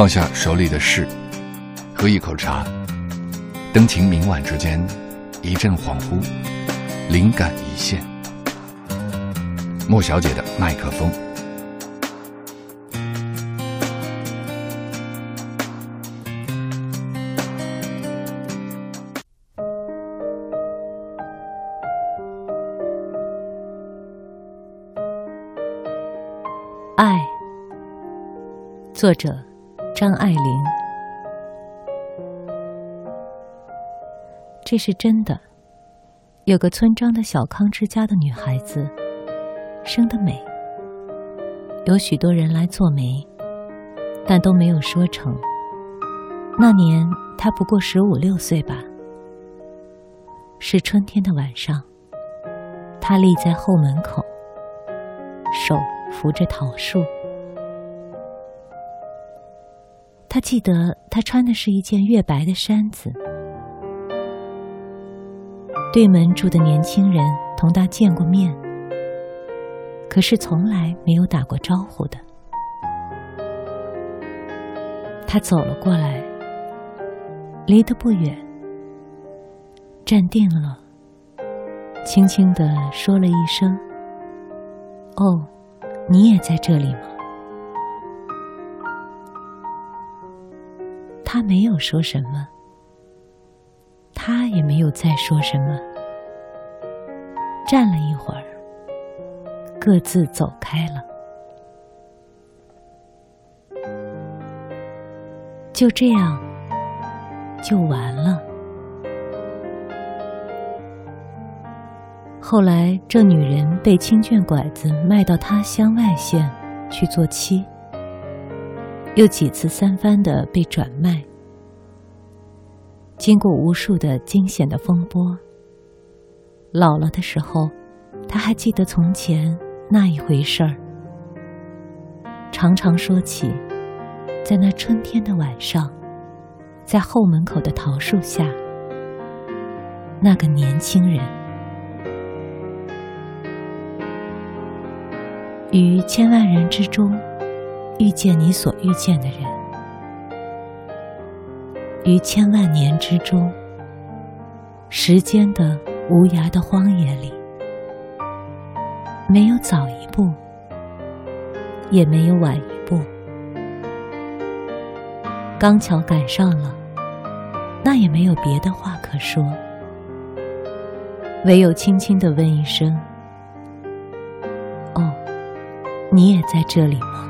放下手里的事，喝一口茶，灯情明晚之间，一阵恍惚，灵感一现。莫小姐的麦克风。爱，作者张爱玲。这是真的。有个村庄的小康之家的女孩子，生得美，有许多人来做媒，但都没有说成。那年她不过十五六岁吧。是春天的晚上，她立在后门口，手。扶着桃树，他记得他穿的是一件月白的衫子。对门住的年轻人同他见过面，可是从来没有打过招呼的。他走了过来，离得不远，站定了，轻轻地说了一声：“哦。”你也在这里吗？他没有说什么，他也没有再说什么。站了一会儿，各自走开了。就这样，就完了。后来，这女人被青卷拐子卖到他乡外县去做妻，又几次三番的被转卖。经过无数的惊险的风波，老了的时候，他还记得从前那一回事儿，常常说起，在那春天的晚上，在后门口的桃树下，那个年轻人。于千万人之中，遇见你所遇见的人；于千万年之中，时间的无涯的荒野里，没有早一步，也没有晚一步，刚巧赶上了，那也没有别的话可说，唯有轻轻的问一声。哦你也在这里吗？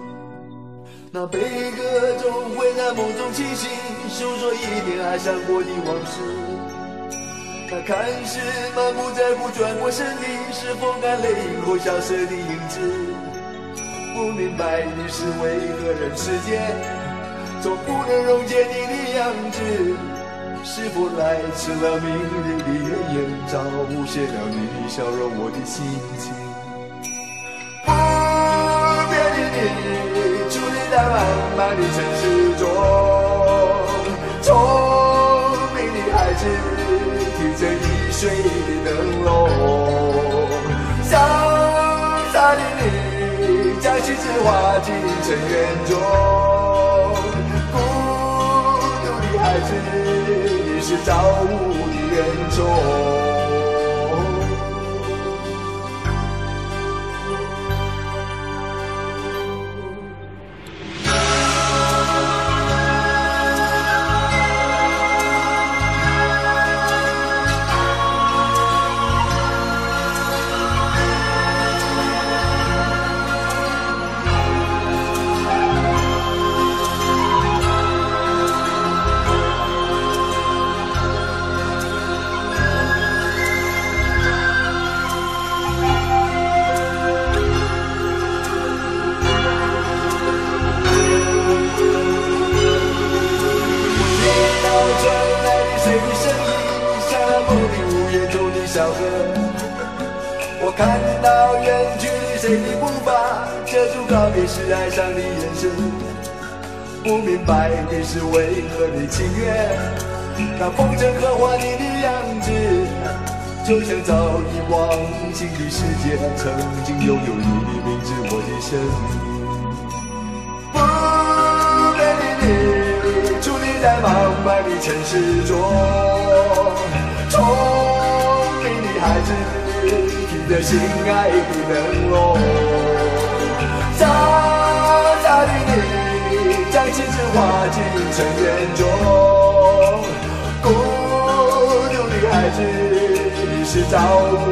那悲歌总会在梦中清醒，诉说一点爱上过的往事。那看似满不在乎转过身的，是风干泪后消失的影子。不明白的是为何人世间总不能溶解你的样子？是否来迟了明日的月圆，早无限了你的笑容，我的心情。不变的你。漫漫的城市中，聪明的孩子提着易碎的灯笼，潇洒的你将心事化进尘缘中，孤独的孩子已是造物的恩宠。午夜中的小河。我看到远去的谁的步伐，遮住告别时哀伤的眼神。不明白的是为何你情愿那风尘刻画你的样子，就像早已忘情的世界，曾经拥有你的名字，我的生命。不变的你，伫立在茫茫的城市中，心爱的灯笼，傻傻的你，将青春化进尘缘中，孤独的孩子，你是造物